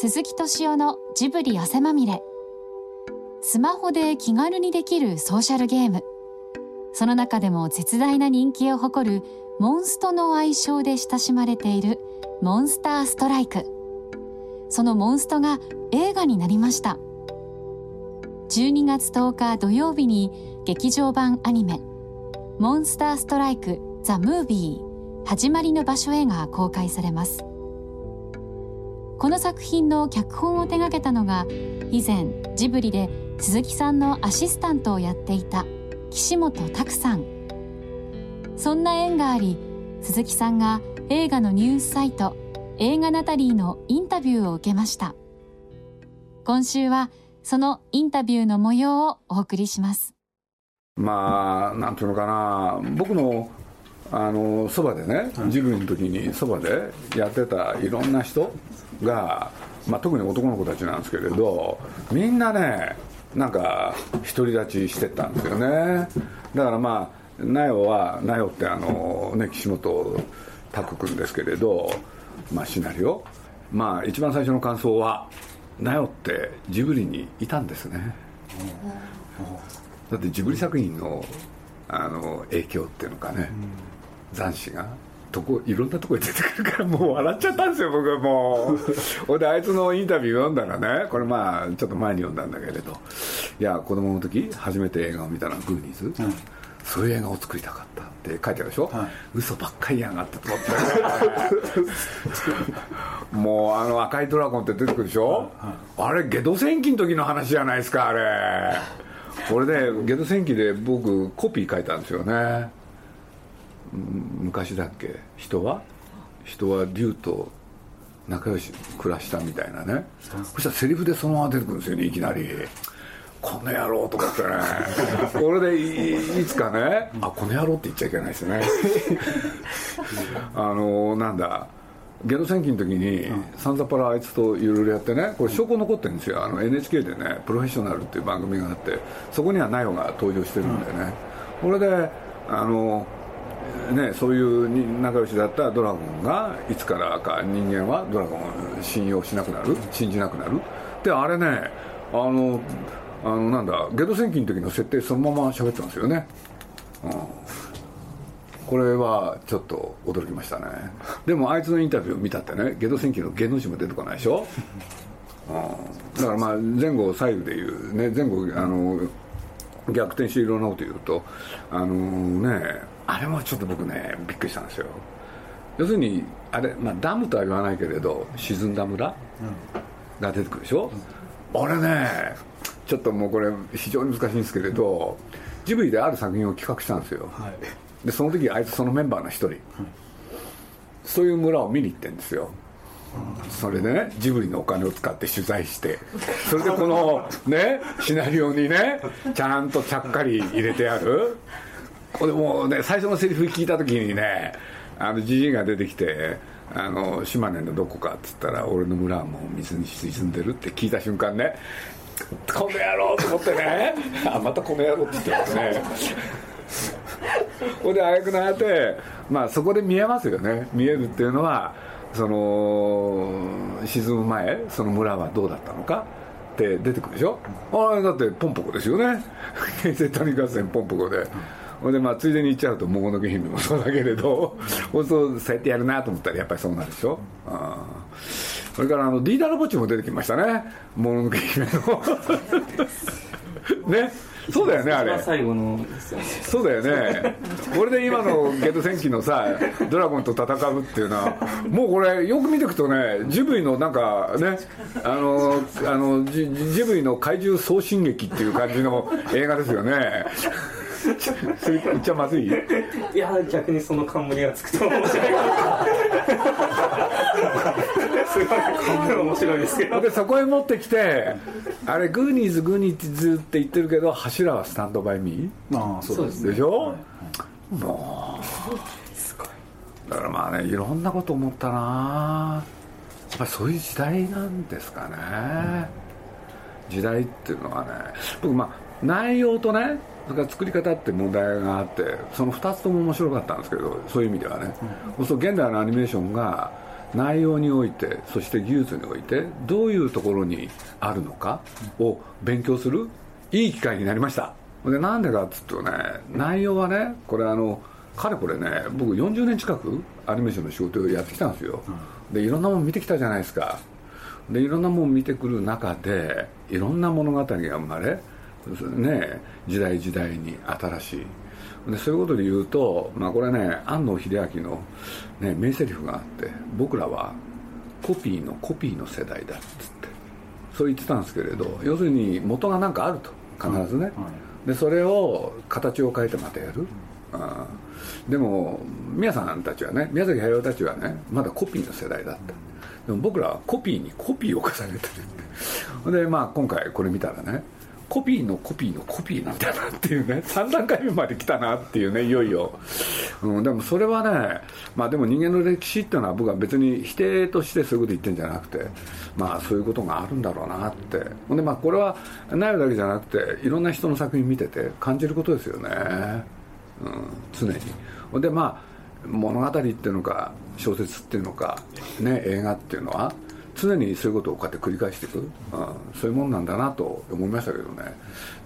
鈴木敏夫のジブリ汗まみれ。スマホで気軽にできるソーシャルゲーム。その中でも絶大な人気を誇るモンストの愛称で親しまれているモンスターストライク。そのモンストが映画になりました。12月10日土曜日に劇場版アニメ「モンスターストライク・ザ・ムービー始まりの場所へ」が公開されます。この作品の脚本を手掛けたのが以前ジブリで鈴木さんのアシスタントをやっていた岸本拓さん。そんな縁があり鈴木さんが映画のニュースサイト映画ナタリーのインタビューを受けました。今週はそのインタビューの模様をお送りします。まあなんていうのかな。僕のあのそばでね、ジブリの時にそばでやってたいろんな人が、まあ、特に男の子たちなんですけれどみんなねなんか独り立ちしてったんですよね。だからまあナヨはナヨってあの、ね、岸本拓君ですけれど、まあ、シナリオ。まあ一番最初の感想はナヨってジブリにいたんですね。だってジブリ作品のあの影響っていうのかね、斬新がとこいろんなとこに出てくるからもう笑っちゃったんですよ僕はもう。ほんであいつのインタビュー読んだらねこれまあちょっと前に読んだんだけれど。いや子供の時初めて映画を見たのはグーニーズ、うん、そういう映画を作りたかったって書いてあるでしょ、はい、嘘ばっかりやがってと思って。もうあの赤いドラゴンって出てくるでしょ、はいはい、あれゲド戦記の時の話じゃないですかあれ。これでゲド戦記で僕コピー書いたんですよね昔だっけ？人は？人は竜と仲良し暮らしたみたいなね。そしたらセリフでそのまま出てくるんですよねいきなり。この野郎とかってね。これでいつかね。あこの野郎って言っちゃいけないですね。あのなんだ。ゲド戦記の時に、サンザパラあいつといろいろやってねこれ証拠残ってるんですよ。あの NHK でね「プロフェッショナル」っていう番組があってそこにはナヨが登場してるんでね、これであのね、そういう仲良しだったドラゴンがいつからか人間はドラゴンを信用しなくなる信じなくなる。であれねあのあのなんだゲド戦記の時の設定そのまま喋ってますよね、うん、これはちょっと驚きましたね。でもあいつのインタビュー見たってねゲド戦記のゲの字も出てこないでしょ、うん、だからまあ前後左右でいうね前後あの逆転していろんなこと言うとあのねあれもちょっと僕ねびっくりしたんですよ。要するにあれ、まあ、ダムとは言わないけれど沈んだ村が出てくるでしょ、うん、俺ねちょっともうこれ非常に難しいんですけれどジブリである作品を企画したんですよ、はい、でその時あいつそのメンバーの一人、うん、そういう村を見に行ってんですよ。それでねジブリのお金を使って取材してそれでこのねシナリオにねちゃんとちゃっかり入れてあるこれもうね最初のセリフ聞いた時にねあのじじいが出てきてあの島根のどこかっつったら俺の村はもう水に沈んでるって聞いた瞬間ねこの野郎と思ってね。あまたこの野郎って言ってますね。ほんであやくなってまあそこで見えますよね。見えるっていうのはその沈む前その村はどうだったのかって出てくるでしょ。あれだってポンポコですよね。京成谷合戦ポンポコで。ほんでまあついでに言っちゃうと桃の毛姫もそうだけれどそうそうやってやるなと思ったらやっぱりそうなるでしょ？あそれからあのディーダラボチも出てきましたね。桃の毛姫の。ね？そうだよねあれ。最後のそうだよね。これで今のゲット戦記のさドラゴンと戦うっていうのはもうこれよく見ていくとねジブリのなんかね？あのあのジジブリの怪獣送信劇っていう感じの映画ですよねそれ言っちゃまずい？いや逆にその冠がつくと面白い。すごい冠面白いですけどでそこへ持ってきてあれグーニーズグーニーズって言ってるけど柱はスタンドバイミー？ああそうです、ね、でしょ、はい、もうだからまあねいろんなこと思ったな。やっぱりそういう時代なんですかね、うん、時代っていうのはね僕まあ内容とねそれから作り方って問題があってその2つとも面白かったんですけどそういう意味ではね、うん、そう現代のアニメーションが内容においてそして技術においてどういうところにあるのかを勉強するいい機会になりました。でなんでかっつうとね内容はねこれあのかれこれね僕40年近くアニメーションの仕事をやってきたんですよ、でいろんなもの見てきたじゃないですか。でいろんなもの見てくる中でいろんな物語が生まれね時代時代に新しい。でそういうことで言うと、まあ、これね安野秀明の、ね、名台詞があって僕らはコピーのコピーの世代だっつってそう言ってたんですけれど要するに元が何かあると必ずね、でそれを形を変えてまたやる、うん、でも宮さんたちはね宮崎駿たちはねまだコピーの世代だった。でも僕らはコピーにコピーを重ねてる。でまあ今回これ見たらねコピーのコピーのコピーなんだなっていうね 3段階目まで来たなっていうねいよいよ、うん、でもそれはねまあでも人間の歴史っていうのは僕は別に否定としてそういうこと言ってるんじゃなくてまあそういうことがあるんだろうなって。ほんでまあこれはないだけじゃなくていろんな人の作品見てて感じることですよね、うん、常に。ほんでまあ物語っていうのか小説っていうのかね映画っていうのは。常にそういうことをこうやって繰り返していく、うん、そういうもんなんだなと思いましたけどね。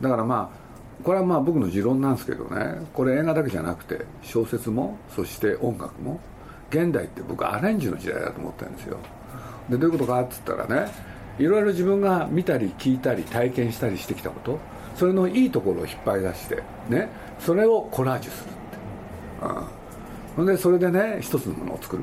だからまあこれはまあ僕の持論なんですけどね。これ映画だけじゃなくて小説もそして音楽も現代って僕アレンジの時代だと思ってるんですよ。でどういうことかっつったらねいろいろ自分が見たり聞いたり体験したりしてきたことそれのいいところを引っ張り出してねそれをコラージュするって、うん、でそれでね一つのものを作る。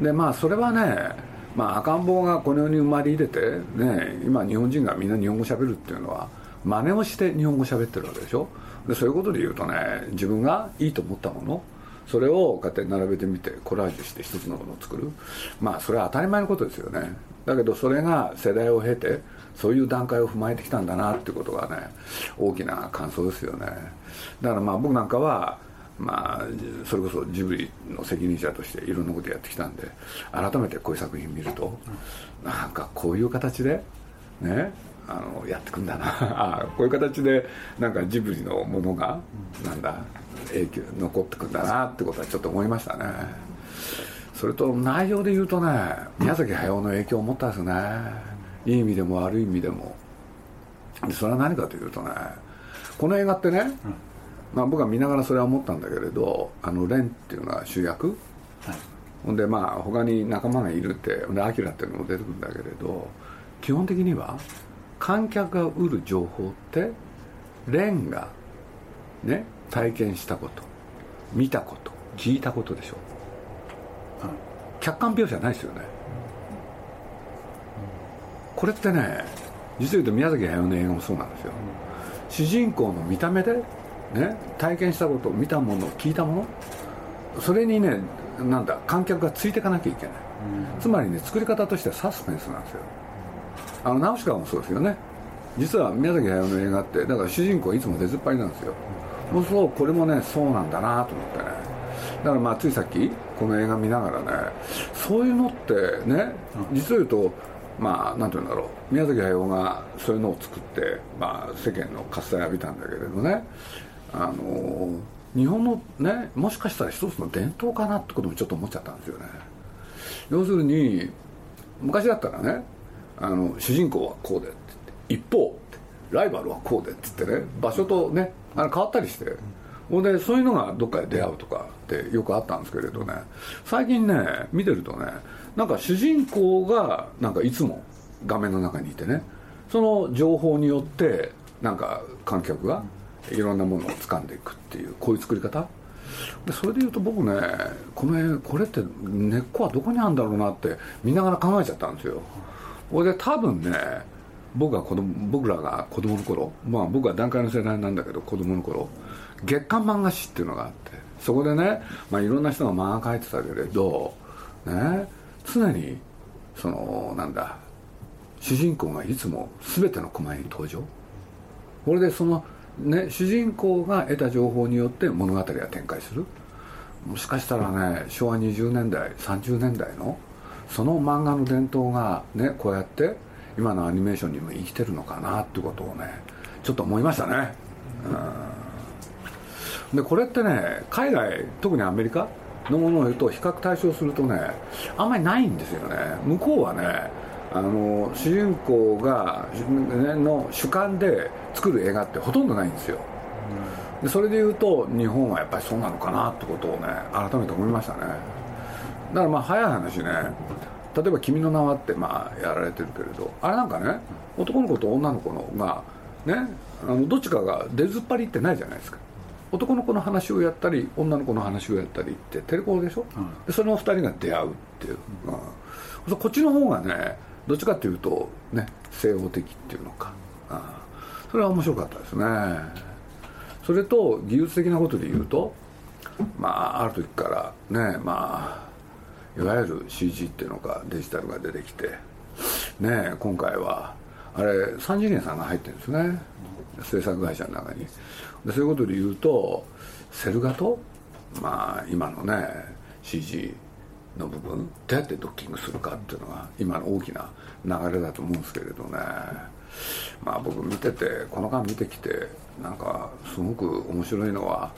でまあそれはねまあ、赤ん坊がこの世に生まれ入れて、ね、今日本人がみんな日本語しゃべるっていうのは真似をして日本語しゃべってるわけでしょ？でそういうことで言うとね自分がいいと思ったものそれをこうやって並べてみてコラージュして一つのものを作る。まあそれは当たり前のことですよね。だけどそれが世代を経てそういう段階を踏まえてきたんだなっていうことがね大きな感想ですよね。だからまあ僕なんかはまあ、それこそジブリの責任者としていろんなことやってきたんで改めてこういう作品見るとなんかこういう形でねあのやってくんだな。あこういう形でなんかジブリのものがなんだ影響残ってくんだなってことはちょっと思いましたね。それと内容で言うとね宮崎駿の影響を持ったんですね。いい意味でも悪い意味でも。それは何かというとねこの映画ってね、うん。まあ、僕は見ながらそれは思ったんだけれどあのレンっていうのは主役、はい、ほんでまあ他に仲間がいるってでアキラっていうのも出てくるんだけれど基本的には観客が売る情報ってレンがね体験したこと見たこと聞いたことでしょ、はい、客観描写ないですよね、これってね実を言うと宮崎駿の映画もそうなんですよ、主人公の見た目でね、体験したこと見たもの聞いたもの。それにねなんだ観客がついていかなきゃいけない、うん、つまりね作り方としてはサスペンスなんですよ。あのナウシカもそうですよね。実は宮崎駿の映画ってだから主人公いつも出ずっぱりなんですよ。もうそうこれもねそうなんだなと思ってね。だからまあついさっきこの映画見ながらねそういうのってね実を言うとまあなんて言うんだろう。宮崎駿がそういうのを作って、まあ、世間の喝采を浴びたんだけれどねあの日本のねもしかしたら一つの伝統かなってこともちょっと思っちゃったんですよね。要するに昔だったらねあの主人公はこうでってって一方ライバルはこうでっつってね場所とねあの変わったりしてほんでそういうのがどっかで出会うとかってよくあったんですけれどね最近ね見てるとねなんか主人公がなんかいつも画面の中にいてねその情報によってなんか観客がいろんなものを掴んでいくっていうこういう作り方？でそれでいうと僕ねこのこれって根っこはどこにあるんだろうなって見ながら考えちゃったんですよ。これで多分ね僕が子供僕らが子供の頃まあ僕は段階の世代なんだけど子供の頃月刊漫画誌っていうのがあってそこでね、まあ、いろんな人が漫画描いてたけれどね常にそのなんだ主人公がいつも全てのコマに登場。これでそのね、主人公が得た情報によって物語が展開する。もしかしたらね昭和20年代30年代のその漫画の伝統がねこうやって今のアニメーションにも生きてるのかなってことをねちょっと思いましたね、うん、でこれってね海外特にアメリカのものを言うと比較対象するとねあんまりないんですよね。向こうはねあの主人公が、ね、の主観で作る映画ってほとんどないんですよ。でそれでいうと日本はやっぱりそうなのかなってことをね改めて思いましたね。だからまあ早い話ね例えば「君の名は」ってまあやられてるけれどあれなんかね男の子と女の子のがねあのどっちかが出ずっぱりってないじゃないですか。男の子の話をやったり女の子の話をやったりってテレコでしょ、うん、でその二人が出会うっていう、うん、こっちの方がねどっちかっていうとね西欧的っていうのか、うん、それは面白かったですね。それと技術的なことで言うとまあある時からねまあいわゆる CG っていうのかデジタルが出てきてね今回はあれ三次元さんが入ってるんですね。制作会社の中に。でそういうことで言うとセル画とまあ今のね CG の部分どうやってドッキングするかっていうのが今の大きな流れだと思うんですけれどね。まあ僕見ててこの間見てきてなんかすごく面白いのは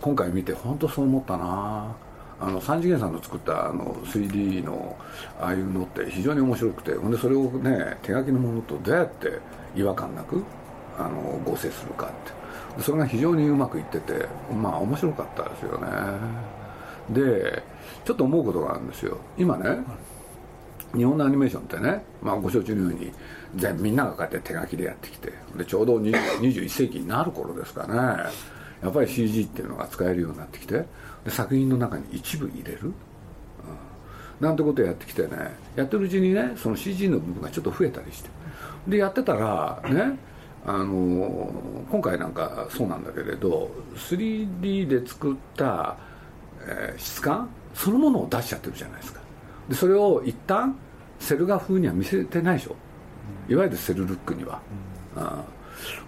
今回見て本当そう思ったな。あの三次元さんの作ったあの 3D のああいうのって非常に面白くてほんでそれをね手書きのものとどうやって違和感なくあの合成するかって。それが非常にうまくいっててまあ面白かったですよね。でちょっと思うことがあるんですよ。今ね日本のアニメーションってね、まあ、ご承知のように全みんながこうやって手書きでやってきてでちょうど21世紀になる頃ですかね。やっぱり CG っていうのが使えるようになってきてで作品の中に一部入れる、うん、なんてことをやってきてねやってるうちにねその CG の部分がちょっと増えたりして。でやってたらねあの今回なんかそうなんだけれど 3D で作った、えー、質感そのものを出しちゃってるじゃないですか。でそれを一旦セル画風には見せてないでしょ。いわゆるセルルックには、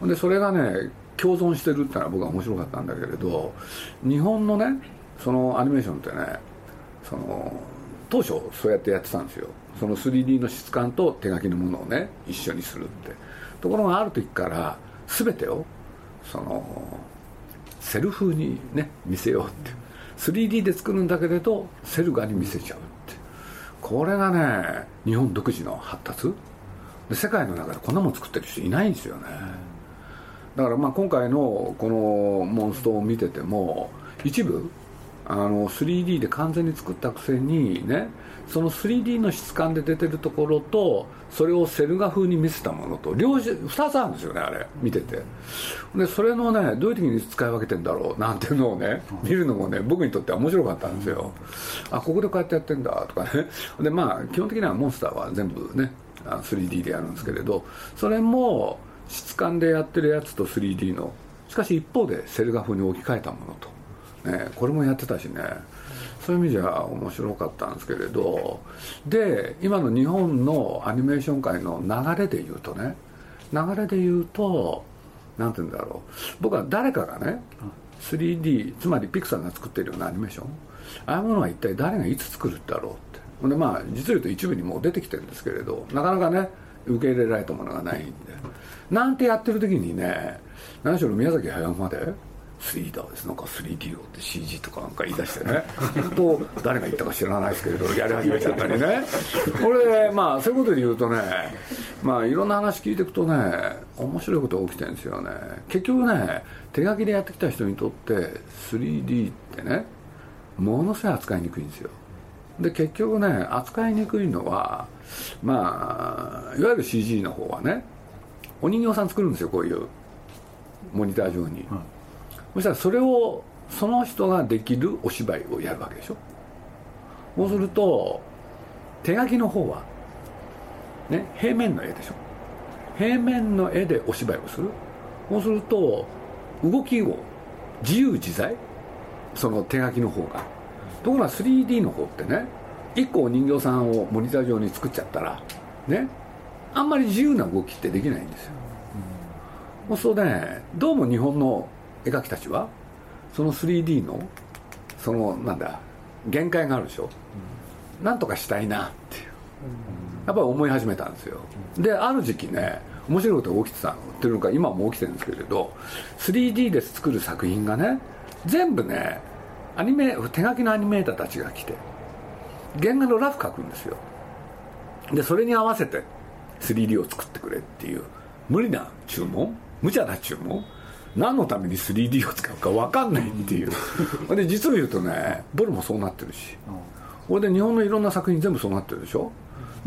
うん、でそれがね共存してるってのは僕は面白かったんだけれど日本のねそのアニメーションってねその当初そうやってやってたんですよ。その 3D の質感と手書きのものをね一緒にするって。ところがある時から全てをそのセル風にね見せようって 3D で作るんだけれどセル画に見せちゃうって。これがね日本独自の発達。で世界の中でこんなもん作ってる人いないんですよね。だからまあ今回のこのモンストを見てても一部あの 3D で完全に作ったくせにねその 3D の質感で出てるところとそれをセル画風に見せたものと両2つあるんですよねあれ見てて。でそれのねどういう時に使い分けてんだろうなんていうのをね見るのもね僕にとっては面白かったんですよ。あここでこうやってやってんだとかね。でまあ基本的にはモンスターは全部ね 3D でやるんですけれどそれも質感でやってるやつと 3D のしかし一方でセル画風に置き換えたものとね、これもやってたしね。そういう意味じゃ面白かったんですけれどで今の日本のアニメーション界の流れで言うとね流れで言うと何て言うんだろう。僕は誰かがね 3D つまりピクサーが作ってるようなアニメーションああいうものは一体誰がいつ作るんだろうって。でまあ実を言うと一部にもう出てきてるんですけれどなかなかね受け入れられたものがないんで。なんてやってる時にね何しろ宮崎駿まで 3D だですなんか 3D をって CG とかなんか言い出してね。と誰が言ったか知らないですけれどやり始めちゃったりね。これまあそういうことで言うとねまあいろんな話聞いていくとね面白いことが起きてるんですよね。結局ね手書きでやってきた人にとって 3D ってねものすごい扱いにくいんですよ。で結局ね扱いにくいのはまあいわゆる CG の方はねお人形さん作るんですよこういうモニター上に、うんそしたらそれをその人ができるお芝居をやるわけでしょ。そうすると手書きの方はね平面の絵でしょ。平面の絵でお芝居をする。そうすると動きを自由自在その手書きの方が。ところが 3D の方ってね1個お人形さんをモニター上に作っちゃったらねあんまり自由な動きってできないんですよ、うん、そうねどうも日本の絵描きたちはその 3D のそのなんだ限界があるでしょ、うん、なんとかしたいなっていう。やっぱり思い始めたんですよ。である時期ね面白いことが起きてたっていうのか今も起きてるんですけれど 3D で作る作品がね全部ねアニメ手書きのアニメーターたちが来て原画のラフ描くんですよ。でそれに合わせて 3D を作ってくれっていう無理な注文無茶な注文何のために 3D を使うか分かんないっていう。で実を言うとねボルもそうなってるし。これで日本のいろんな作品全部そうなってるでしょ。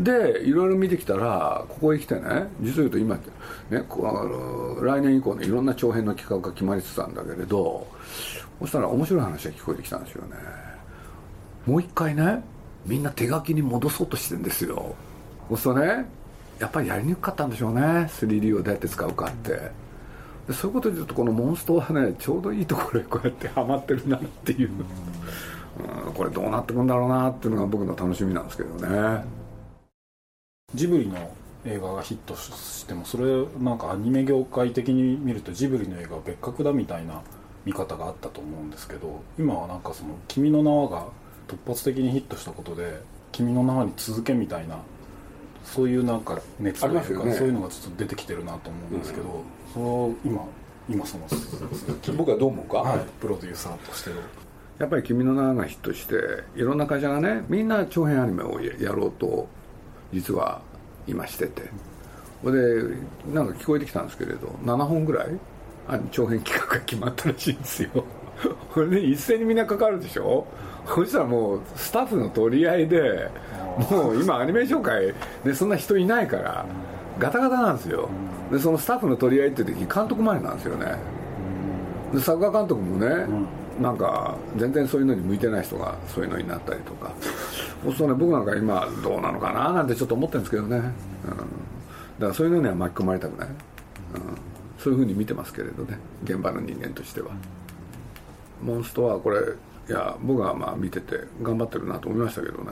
でいろいろ見てきたらここへ来てね実を言うと今ね来年以降のいろんな長編の企画が決まりつつあるんだけれどそしたら面白い話が聞こえてきたんですよね。もう一回ねみんな手書きに戻そうとしてるんですよ。そうするとねやっぱりやりにくかったんでしょうね。3D をどうやって使うかって。でそういうことで言うとこのモンストはねちょうどいいところへこうやってはまってるなっていう、うん、これどうなってくんだろうなっていうのが僕の楽しみなんですけどね。ジブリの映画がヒットしてもそれなんかアニメ業界的に見るとジブリの映画は別格だみたいな見方があったと思うんですけど今はなんかその「君の名は」が突発的にヒットしたことで「君の名は」に続けみたいなそういうなんか熱というか、ね、そういうのがちょっと出てきてるなと思うんですけど、うん、その今今その僕はどう思うか、はい、プロデューサーとしての。やっぱり「君の名は」がヒットしていろんな会社がねみんな長編アニメをやろうと実は今してて。ほでなんか聞こえてきたんですけれど7本ぐらい？長編企画が決まったらしいんですよ。これね一斉にみんなかかるでしょ？そしたらもうスタッフの取り合いでもう今アニメーション界でそんな人いないからガタガタなんですよでそのスタッフの取り合いって時監督前なんですよね。で作画監督もね、なんか全然そういうのに向いてない人がそういうのになったりとか。そうするとね僕なんか今どうなのかななんてちょっと思ってるんですけどね、うん、だからそういうのには巻き込まれたくない、うん、そういうふうに見てますけれどね。現場の人間としては、モンストはこれいや僕はまあ見てて頑張ってるなと思いましたけどね。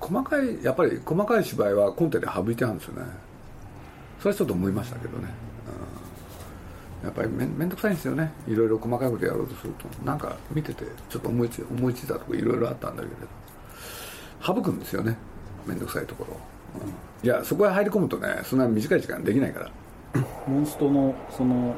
細かいやっぱり細かい芝居はコンテで省いてあるんですよねそれはちょっと思いましたけどね、うん、やっぱり面倒くさいんですよね。いろいろ細かいことやろうとすると。なんか見ててちょっと思いつ思いついたとこいろいろあったんだけれど。省くんですよね。面倒くさいところ、うん、いやそこへ入り込むとねそんな短い時間できないから。モンストのその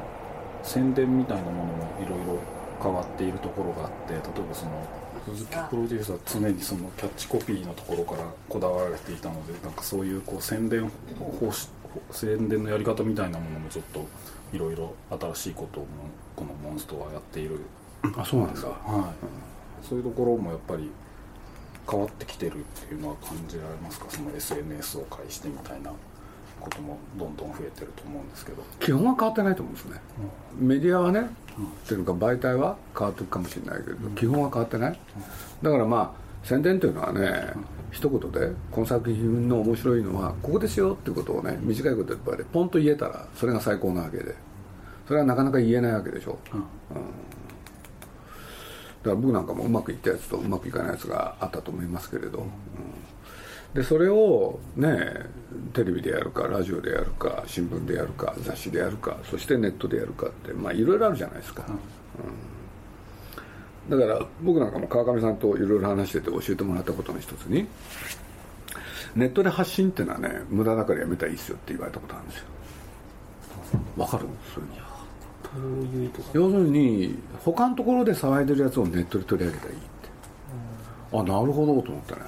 宣伝みたいなものもいろいろ変わっているところがあって例えばその鈴木プロデューサー常にそのキャッチコピーのところからこだわられていたのでなんかそういうこう宣伝方宣伝のやり方みたいなものもちょっといろいろ新しいことをこのモンストはやっている。あそうなんですか、はい、うん、そういうところもやっぱり変わってきてるっていうのは感じられますか？その SNS を介してみたいなこともどんどん増えてると思うんですけど。基本は変わってないと思うんですね、うん、メディアはね、うん、っていうか媒体は変わっていくかもしれないけど、うん、基本は変わってない、だからまあ宣伝というのはね、うん、一言でこの作品の面白いのはここですよっていうことをね短いことやっぱりポンと言えたらそれが最高なわけで。それはなかなか言えないわけでしょ、うん。だから僕なんかもうまくいったやつとうまくいかないやつがあったと思いますけれど、うん。でそれをねテレビでやるかラジオでやるか新聞でやるか雑誌でやるかそしてネットでやるかってまあいろいろあるじゃないですか、うん、だから僕なんかも川上さんといろいろ話してて教えてもらったことの一つにネットで発信っていうのはね無駄だからやめたらいいですよって言われたことあるんですよ。わかる？そういうに要するに他のところで騒いでるやつをネットで取り上げたらいいって、あなるほどと思ったね。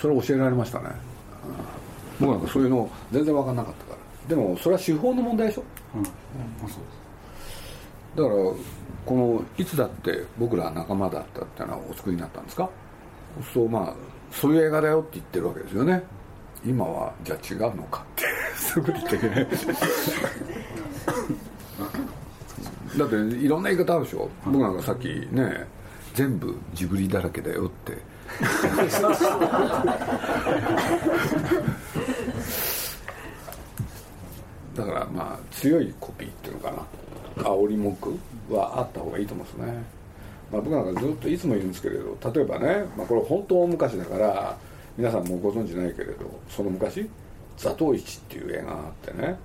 それ教えられましたね、僕なんかそういうの全然分かんなかったから。でもそれは手法の問題でしょ、うん。うん、だからこのいつだって僕ら仲間だったっていうのはお作りになったんですか？そうまあそういう映画だよって言ってるわけですよね。今はじゃあ違うのかってすぐ言ってけないだっていろんな言い方あるでしょ？僕なんかさっきね全部ジブリだらけだよって。だからまあ強いコピーっていうのかな。煽り文句。はあった方がいいと思うんですね、まあ、僕なんかずっといつも言うんですけれど例えばね、まあ、これ本当大昔だから皆さんもご存知ないけれどその昔「座頭市」っていう映画があってね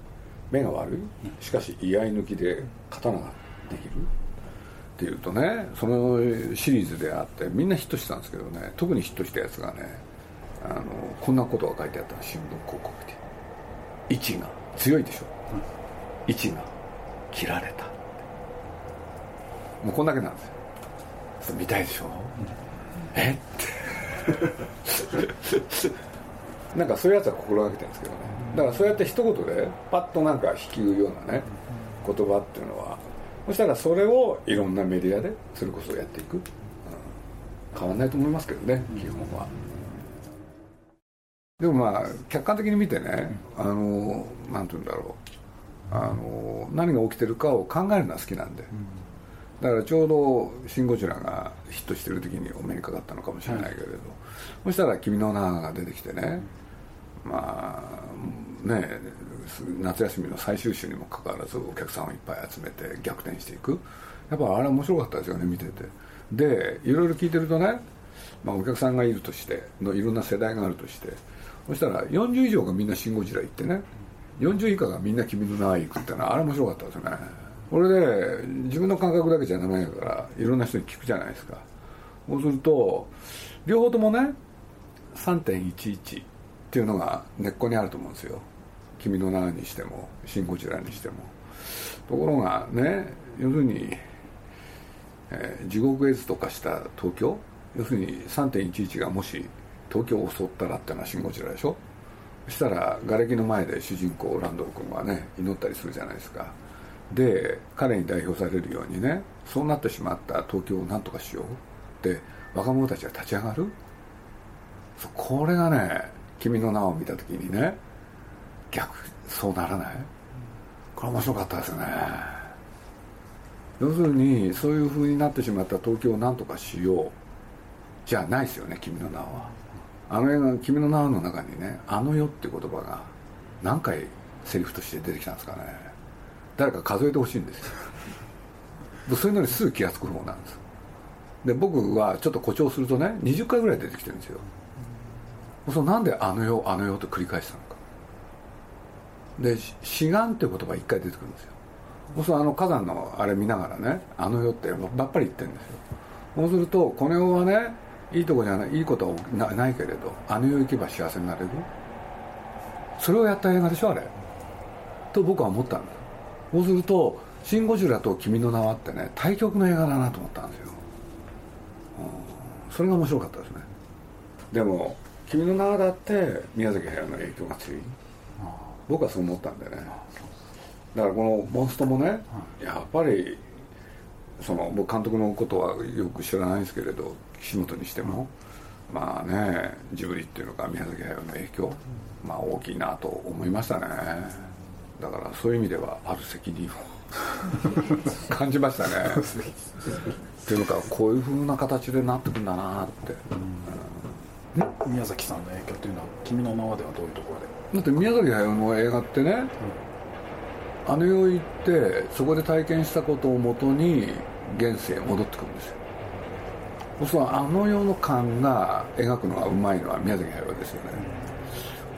目が悪い。しかし居合抜きで刀ができる。っていうとねそのシリーズであってみんなヒットしたんですけどね特にヒットしたやつがねあのこんなことが書いてあった新聞広告で。位置が強いでしょ、うん、位置が切られた。もうこんだけなんですよ。見たいでしょ、うん、え？ってなんかそういうやつは心がけてるんですけどね。だからそうやって一言でパッとなんか引きうようなね言葉っていうのはそしたらそれをいろんなメディアでそれこそやっていく、うん、変わんないと思いますけどね基本は。でもまあ客観的に見てねあのなんて言うんだろう。あの何が起きてるかを考えるのは好きなんで、だからちょうど「シン・ゴジラ」がヒットしてる時にお目にかかったのかもしれないけれど、はい、そしたら「君の名」が出てきてね、まあね夏休みの最終週にもかかわらずお客さんをいっぱい集めて逆転していく。やっぱあれ面白かったですよね見てて。でいろいろ聞いてるとね、まあ、お客さんがいるとしてのいろんな世代があるとして。そしたら40以上がみんな「シン・ゴジラ」行ってね。40以下がみんな「君の名は行く」ってのはあれ面白かったですよね。これで自分の感覚だけじゃダメだからいろんな人に聞くじゃないですか。そうすると両方ともね3.11っていうのが根っこにあると思うんですよ「君の名にしても「シン・ゴジラ」にしても。ところがね要するに、えー、地獄絵図とかした東京要するに3.11がもし東京を襲ったらってのはシン・ゴジラでしょ。そしたら瓦礫の前で主人公ランドル君はね祈ったりするじゃないですか。で彼に代表されるようにねそうなってしまった東京を何とかしようって若者たちが立ち上がる。これがね君の名を見た時にね逆そうならない。これ面白かったですね。要するにそういう風になってしまった東京を何とかしようじゃないですよね君の名は。あの映画「君の名は」の中にね「あの世」って言葉が何回セリフとして出てきたんですかね。誰か数えてほしいんですよ。そういうのにすぐ気が付く方なんですで僕はちょっと誇張するとね20回ぐらい出てきてるんですよ。そなんで「あの世あの世」と繰り返したのか。で「志願」って言葉1回出てくるんですよ。そうあの火山のあれ見ながらね「あの世」ってばっぱり言ってるんですよ。そうするとこの世はねいいとこじゃないいいことはないけれどあの世行けば幸せになれる。それをやった映画でしょあれ。と僕は思ったんです。そうすると「シン・ゴジラ」と「君の名は」ってね対極の映画だなと思ったんですよ、うん、それが面白かったですね。でも「君の名は」だって宮崎駿の影響が強い。僕はそう思ったんでね。だからこのモンストもねやっぱりその僕監督のことはよく知らないんですけれど岸本にしても、まあねジブリっていうのか宮崎駿の影響、まあ大きいなと思いましたねだからそういう意味ではある責任を 感じましたね。っていうのかこういうふうな形でなってくんだなって、うん、宮崎さんの影響っていうのは「君の名は」ではどういうところで？だって宮崎駿の映画ってね、うん、あの世行ってそこで体験したことをもとに現世へ戻ってくるんですよ。そうするとあの世の感が描くのがうまいのは宮崎駿ですよね、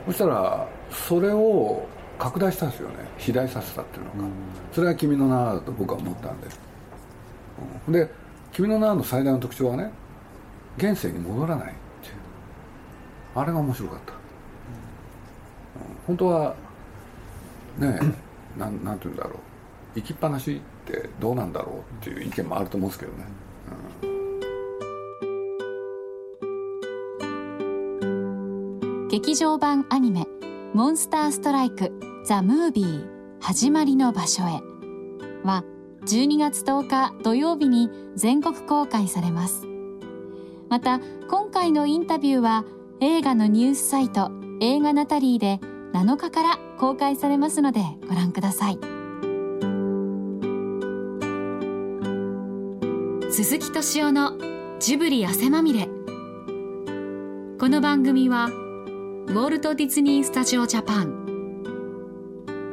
そしたらそれを拡大したんですよね。肥大させたっていうのが、それが「君の名」だと僕は思ったんで、うん、で「君の名」の最大の特徴はね現世に戻らないっていう。あれが面白かった、うん、本当はね なんなんて言うんだろう。行きっぱなしってどうなんだろうっていう意見もあると思うんですけどね、うん、劇場版アニメ「モンスターストライクザ・ムービー始まりの場所へは12月10日土曜日に全国公開されます。また今回のインタビューは映画のニュースサイト映画ナタリーで7日から公開されますのでご覧ください。鈴木敏夫のジブリ汗まみれこの番組はウォルト・ディズニー・スタジオ・ジャパン